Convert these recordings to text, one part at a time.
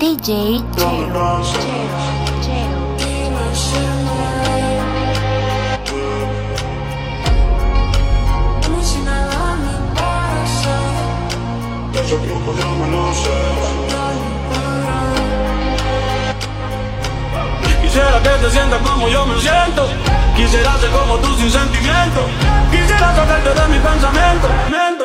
DJ Quisiera que te sientas como yo me siento. Quisiera ser como tú sin sentimiento. Quisiera sacarte de mi pensamiento.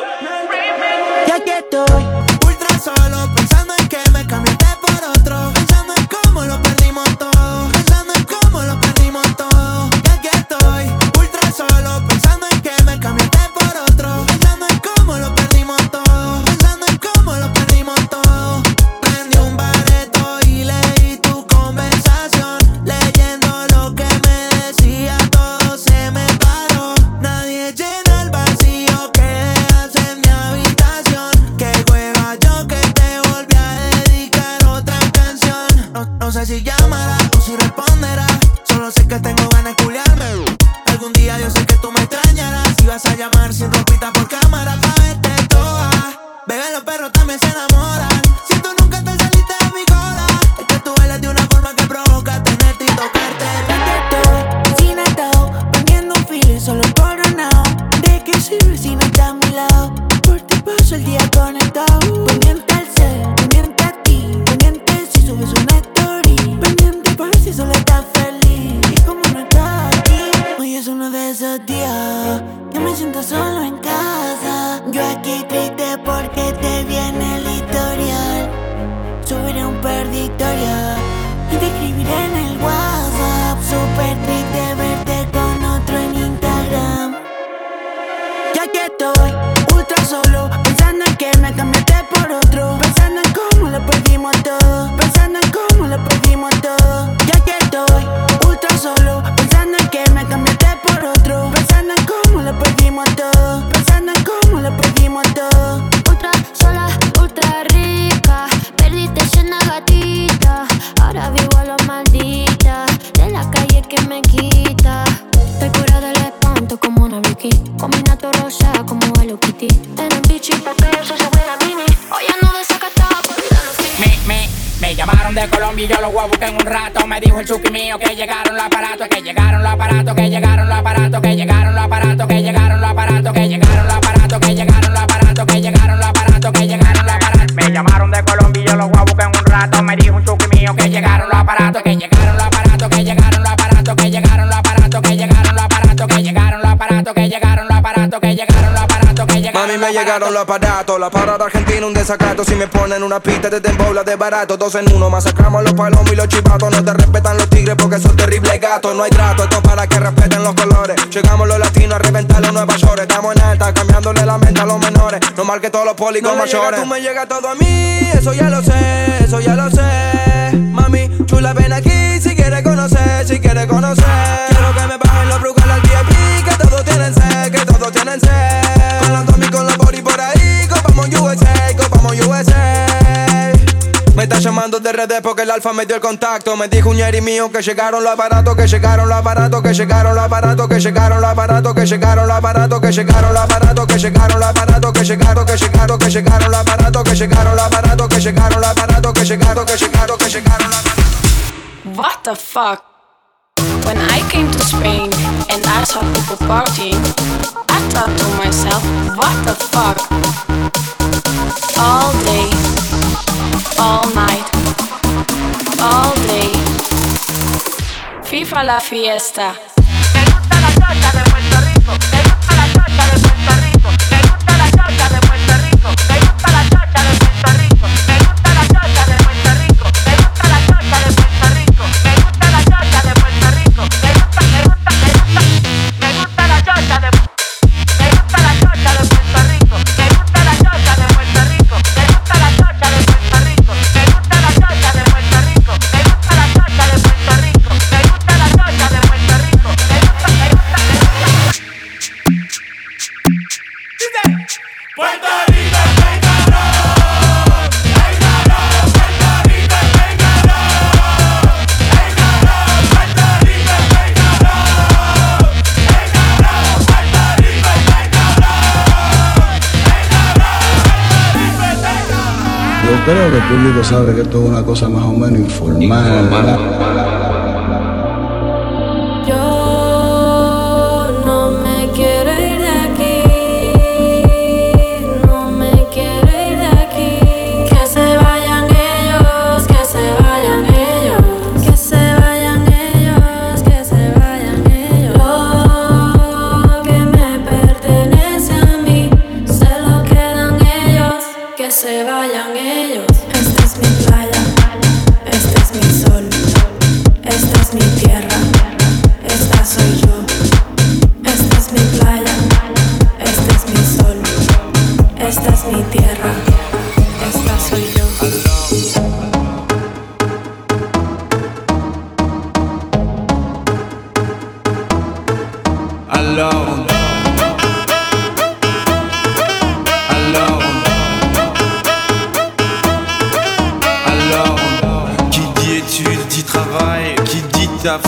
quieto hoy. Y yo los voy a buscar en un rato. Me dijo el chuki mío que llegaron los aparatos, que llegaron los aparatos, que llegaron los aparatos, que llegaron los aparatos, que llegaron los aparatos, que llegaron los aparatos, que llegaron los aparatos, que llegaron los aparatos, que llegaron los aparatos. Me llamaron de Colombia yo los voy a buscar en un rato. Me dijo un chuki mío que llegaron los aparatos, que llegaron los aparatos, que llegaron los aparatos, que llegaron los aparatos, que llegaron los aparatos, que llegaron los aparatos, que llegaron los aparatos, que llegaron llegaron. Mami, me llegaron los aparatos. La parada argentina, un desacato. Si me ponen una pista, te tembola de barato. Dos en uno, masacramos los palomos y los chivatos. No te respetan los tigres porque son terribles gatos. No hay trato, esto para que respeten los colores. Llegamos los latinos a reventar los Nueva York. Estamos en alta, cambiándole la mente a los menores. No mal que todos los pólicos No le llega, mayores. tú me llega todo a mí, eso ya lo sé, eso ya lo sé. Mami, chula, ven aquí si quieres conocer, si quieres conocer. Quiero que me bajen los brugales al VIP, que todos tienen sed, que todos tienen sed. USA. Me está llamando de redes porque el alfa me dio el contacto. Me dijo un yeri mío que llegaron los aparatos, que llegaron los aparatos, que llegaron los aparatos, que llegaron los aparatos, que llegaron los aparatos, que llegaron los aparatos, que llegaron los aparatos, que llegaron, que llegaron, que llegaron los aparatos, que llegaron los aparatos, que llegaron los aparatos, que llegaron, que llegaron, que llegaron los aparatos. What the fuck? When I came to Spain and I saw people partying, I thought to myself, what the fuck? all day, all night, all day. FIFA la fiesta. Me gusta la chocha de Puerto Rico. Me gusta la chocha de Puerto Rico. Creo que el público sabe que esto es una cosa más o menos informal. esta soy yo.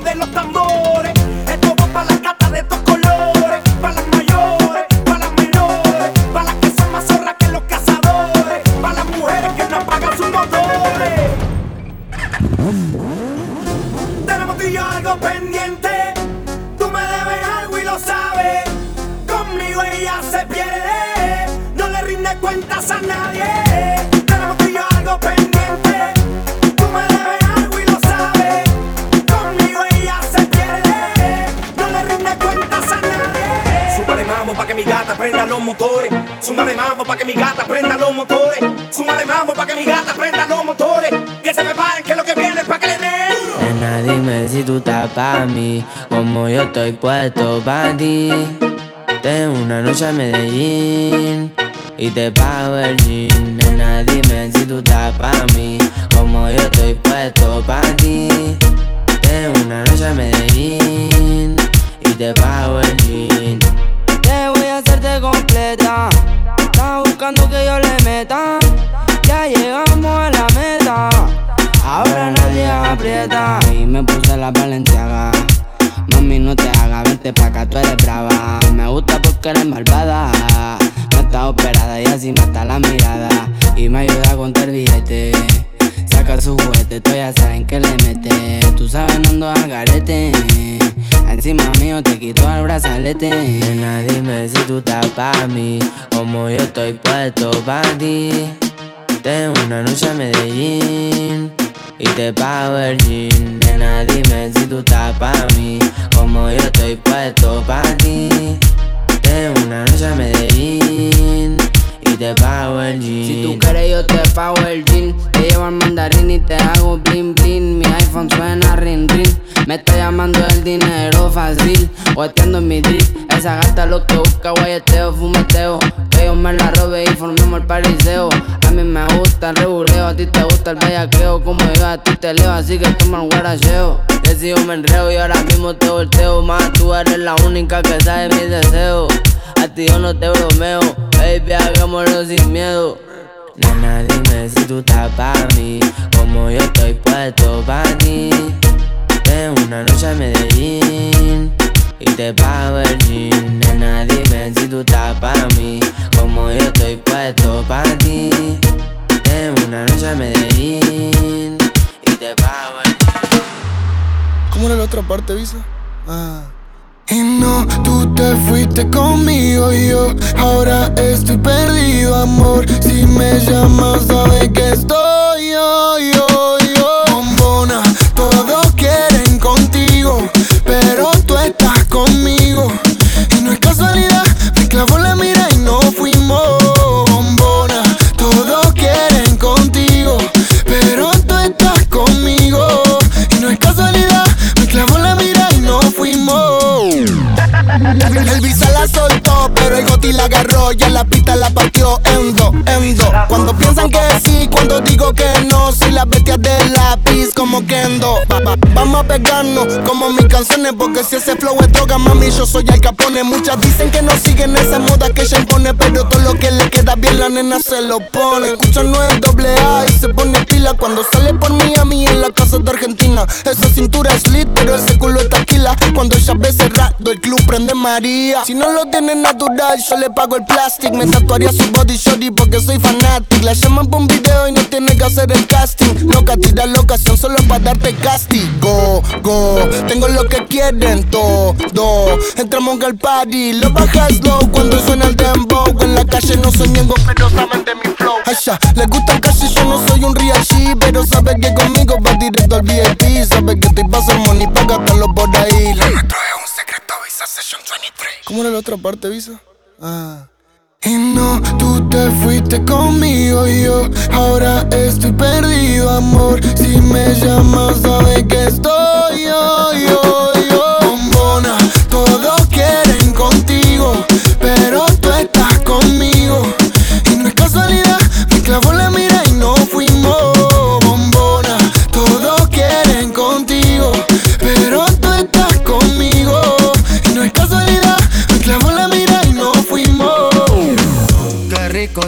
de los tambores. Pa' mí, como yo estoy puesto pa' ti. Tengo una noche a Medellín y te pago el jean. Nena, dime si tú estás pa' mí, como yo estoy puesto pa' ti. Tengo una noche a Medellín y te pago el jean. Te voy a hacerte completa. Estás buscando que yo le meta. Ya llegamos a la meta. Ahora nadie aprieta. Y me puse la valenciaga. Mami, no te hagas, vente pa' acá, tú eres brava. Me gusta porque eres malvada. No está operada y así mata la mirada. Y me ayuda a contar billete. Saca su juguete, tú ya saben que le mete. Tú sabes, no ando al garete. Encima mío te quito el brazalete. Nena, dime si tú estás pa' mí. Como yo estoy puesto pa' ti. Tengo una noche a Medellín y te pago el jean. Nena, dime si tú estás pa' mí, como yo estoy puesto pa' ti. Tengo una noche a Medellín Si tú quieres yo te pago el jean. Te llevo al mandarín y te hago bling bling. Mi iPhone suena ring ring. Me está llamando el dinero fácil, Guateando en mi drip. Esa gata lo que busca, guayeteo, fumeteo. Que yo me la robe y formemos el pariseo. A mí me gusta el reguleo, a ti te gusta el bellaqueo. Como yo a ti te leo, así que toma el guaracheo. Yo me enreo y ahora mismo te volteo más. Tú eres la única que sabe mis deseos. A ti yo no te bromeo, baby, hagámoslo sin miedo. Nena, dime si tú estás pa' mí, como yo estoy puesto pa' ti. Tengo una noche a Medellín y te pago el jean. Nena, dime si tú estás pa' mí, como yo estoy puesto pa' ti. Tengo una noche a Medellín y te pago el jean. ¿Cómo era la otra parte, Visa? Ah. Y no, tú te fuiste conmigo y yo ahora estoy perdido, amor. Si me llamas, sabes que estoy yo, yo, yo. Bombona, todos quieren contigo, pero tú estás conmigo. La agarró y la pista la partió en dos, en dos. Cuando piensan que sí, cuando digo que no, soy la bestia de lápiz como Kendo. Va- va- vamos a pegarnos como mis canciones, porque si ese flow es droga, mami, yo soy el capone. Muchas dicen que no siguen esa moda que ella impone, pero todo lo que le queda bien la nena se lo pone. Escucha no es doble A y se pone pila cuando sale por Miami en la casa de Argentina. Esa cintura es lit, pero ese culo es taquila. Cuando ella ve cerrado, el club prende María. Si no lo tiene natural, yo le pago el plástico. Me tatuaría su body shorty porque soy fanatic. La llaman por un video y no tiene que hacer el casting. Loca, tira la ocasión solo para darte castigo. Go, tengo lo que quieren todo. Entramos al party, lo bajas low cuando suena el dembow. En la calle no soy miembro, pero saben de mi flow. Ay, ya, les gusta el calle, yo no soy un real G, pero sabe que conmigo va directo al VIP. Sabe que estoy pa' hacer money pa' gastarlo por ahí. Lo nuestro es un secreto, Visa Session 23. ¿Cómo era la otra parte, Visa? Ah. Y no, tú te fuiste conmigo y yo ahora estoy perdido, amor. Si me llamas, sabes que estoy yo, yo, yo. Bombona, todos quieren contigo, pero tú estás conmigo. Y no es casualidad, me clavó la mira y no fuimos. Bombona, todos quieren contigo, pero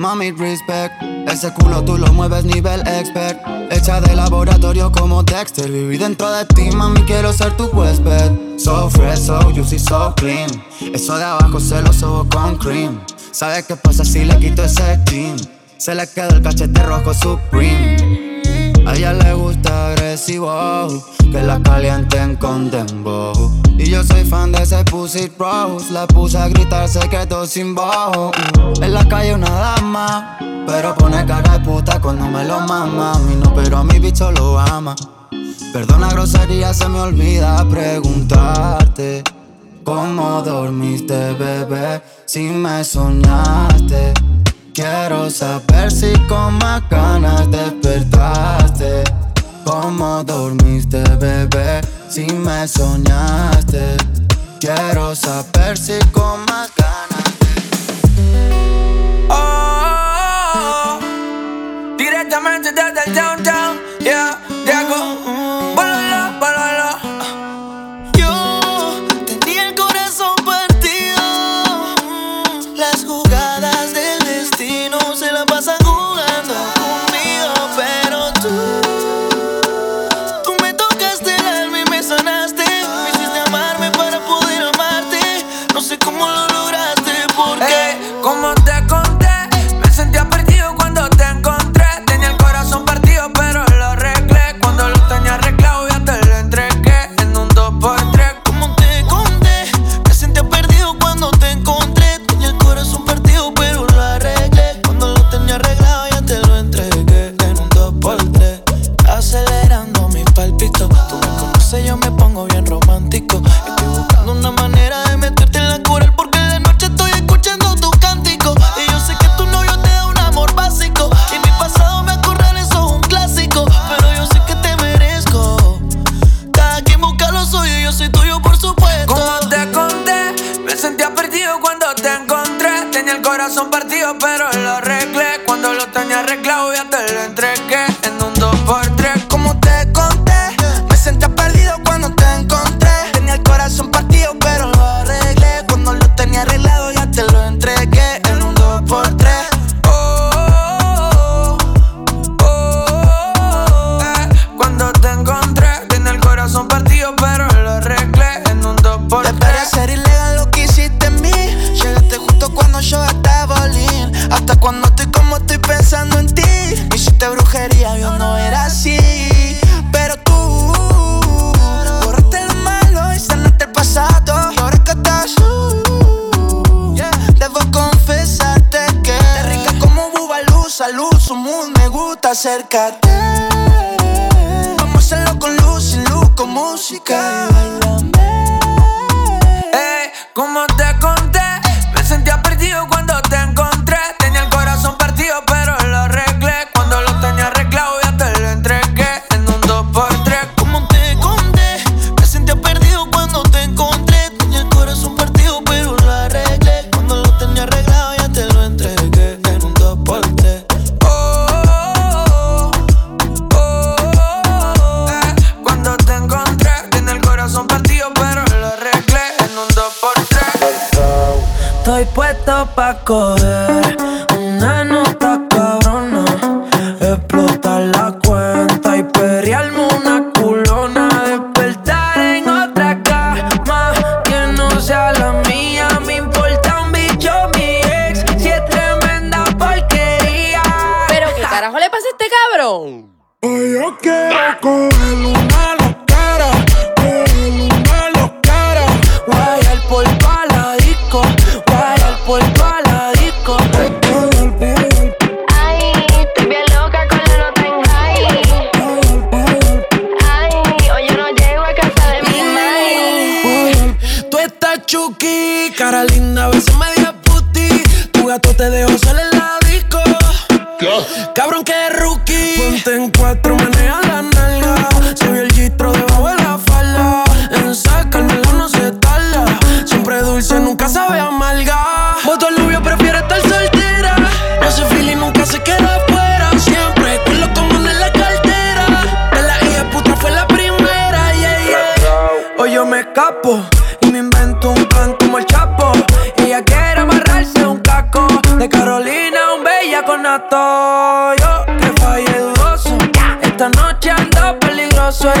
Mami, respect. Ese culo tú lo mueves nivel expert. Hecha de laboratorio como Dexter. Viví dentro de ti, mami, quiero ser tu huésped. So fresh, so juicy, so clean. Eso de abajo se lo sobo con cream. ¿Sabes qué pasa si le quito ese skin? Se le quedó el cachete rojo supreme. A ella le gusta agresivo, que la calienten con dembow. Y yo soy fan de ese pussy rose, la puse a gritar secretos sin bajo. En la calle una dama, pero pone cara de puta cuando me lo mama. A mí no, pero a mi bicho lo ama. Perdona grosería, se me olvida preguntarte. ¿Cómo dormiste, bebé? Si me soñaste. Quiero saber si con más ganas despertaste. ¿Cómo dormiste, bebé? Si me soñaste. Quiero saber si con más ganas. pero lo arreglé. Cuando lo tenía arreglado, ya te lo entregué. acércate. Vamos a hacerlo con luz, sin luz, con música. Bailame. Eh, hey, como te conté, me sentía perdido cuando te encontré.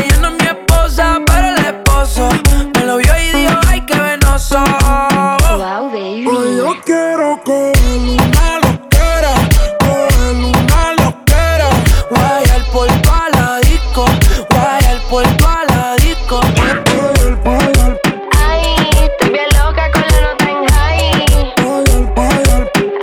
Ella no es mi esposa, pero el esposo me lo vio y dijo, ay, qué venoso. Hoy yo quiero coger una loquera, coger una loquera. Guayar por la disco, guayar por la disco. Ay, estoy bien loca con la nota en high.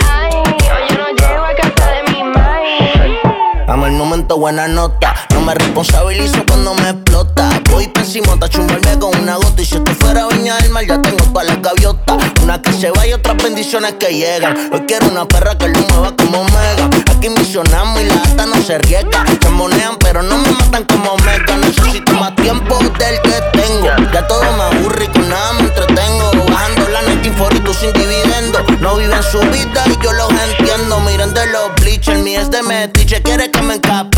Ay, hoy yo no llego a casa de mi mai. Amo el momento, buena nota. Me responsabilizo cuando me explota. Voy pésimo, a chumbarme con una gota. Y si esto fuera viña del mar, ya tengo todas las gaviotas. Una que se va y otras bendiciones que llegan. Hoy quiero una perra que lo mueva como mega. Aquí misionamos y la gata no se riega. Se monean, pero no me matan como mega. Necesito más tiempo del que tengo. Ya todo me aburre y con nada me entretengo. Bajando la net y sin dividendo. No viven su vida y yo los entiendo. Miren de los bleachers, mi es de metiche. Quiere que me encapriche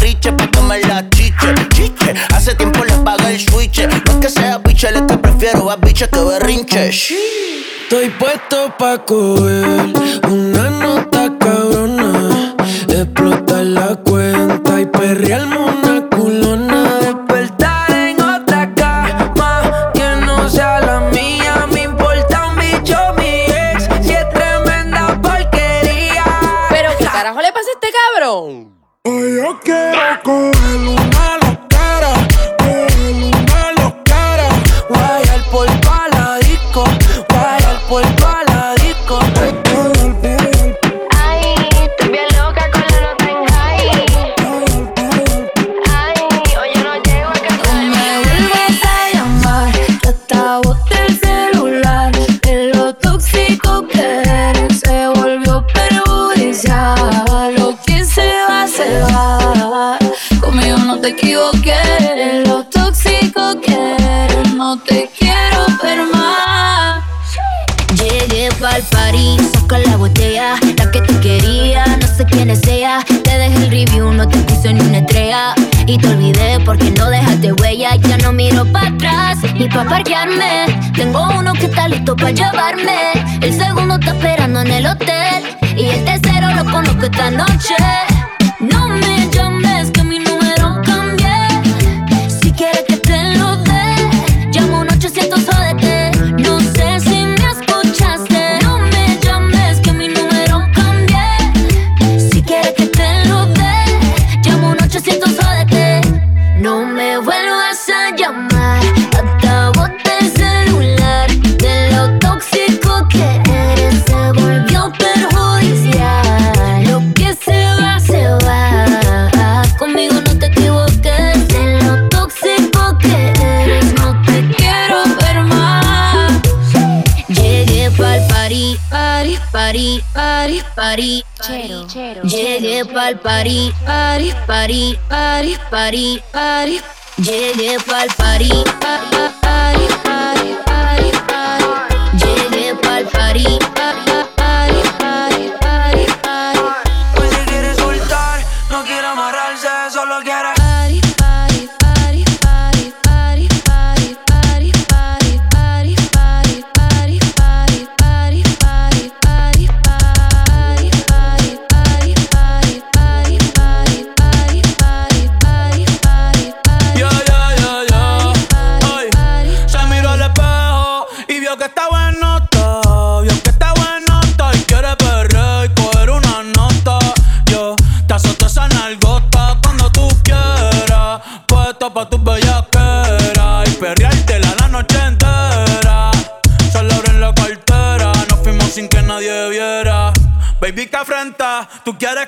prefiero a biche que berrinche. Estoy puesto pa' coger una nota cabrona, explotar la cuenta y perrearme te equivoqué. Lo tóxico que no te quiero ver más. Llegué pa'l party, saca la botella, la que te quería, no sé quién es. Te dejé el review, no te puse ni una estrella. Y te olvidé porque no dejaste huella. Ya no miro para atrás ni pa' parquearme. Tengo uno que está listo para llevarme. El segundo está esperando en el hotel. Y el tercero lo conozco esta noche. Llegué pa'l parí, parí, parí, parí, parí, parí. Llegué pa'l parí. Vio que está bueno todo. Vio que está bueno todo y quiere perder y coger una nota. Yo te azoto esa nalgota cuando tú quieras. Puesto pa' tus bellaqueras y perreártela la noche entera. Solo abren la cartera, nos fuimos sin que nadie viera. Baby, que afrenta, tú quieres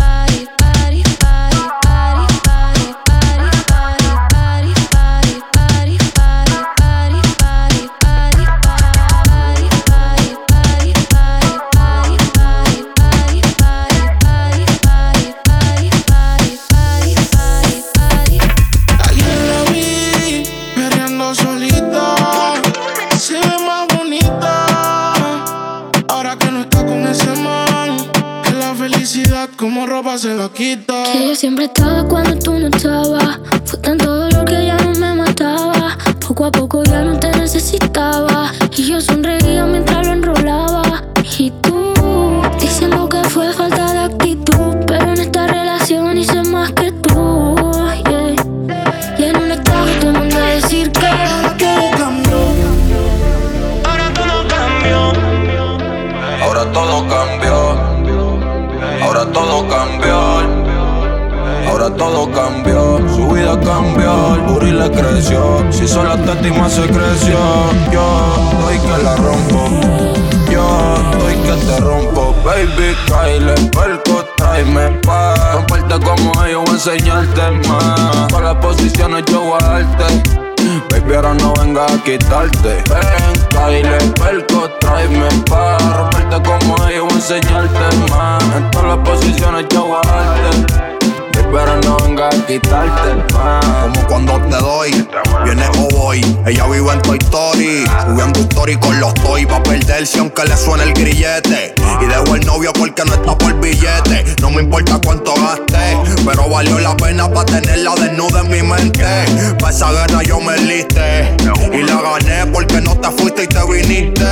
sobre todo cuando Cambió. El booty le creció. Si solo te estima se creció. Yo doy que la rompo. Yo doy que te rompo. Baby, Kyle, perco, tráeme pa' romperte como ellos, voy a enseñarte más. Para las posiciones yo voy. Baby, ahora no venga a quitarte. Ven, Kyle, perco, tráeme pa' romperte como ellos, voy a enseñarte más. En todas las posiciones yo voy. Pero no venga a quitarte más. Como cuando te doy, viene o voy. Ella vive en Toy Story, subiendo story con los toy. Va a perderse aunque le suene el grillete. Y dejo el novio porque no está por billete. No me importa cuánto gaste, pero valió la pena para tenerla desnuda en mi mente. Pa' esa guerra yo me liste. Y la gané porque no te fuiste y te viniste.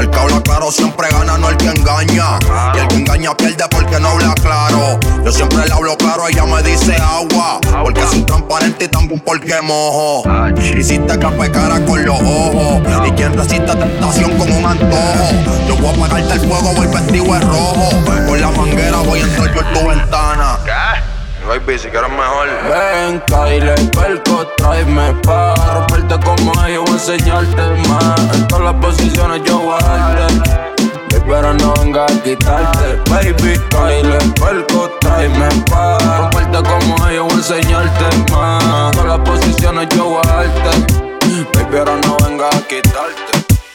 El que habla claro siempre gana, no el que engaña. Y el que engaña pierde porque no habla claro. Yo siempre le hablo claro, ella me dice agua. Porque soy transparente y también porque mojo. Hiciste que cara con los ojos. Y quien resiste tentación con un antojo. Yo voy a apagarte el fuego, voy vestido de rojo. Con la manguera voy a entrar por tu ventana baby, si quieres mejor. Ven, Kyle, perco, tráeme pa' romperte como ellos, voy a enseñarte más. En todas las posiciones yo voy a pero no venga a quitarte. Baby, Kyle, puerco, tráeme pa' Romperte como ellos, voy a enseñarte más En Todas las posiciones yo voy Baby, pero no venga a quitarte.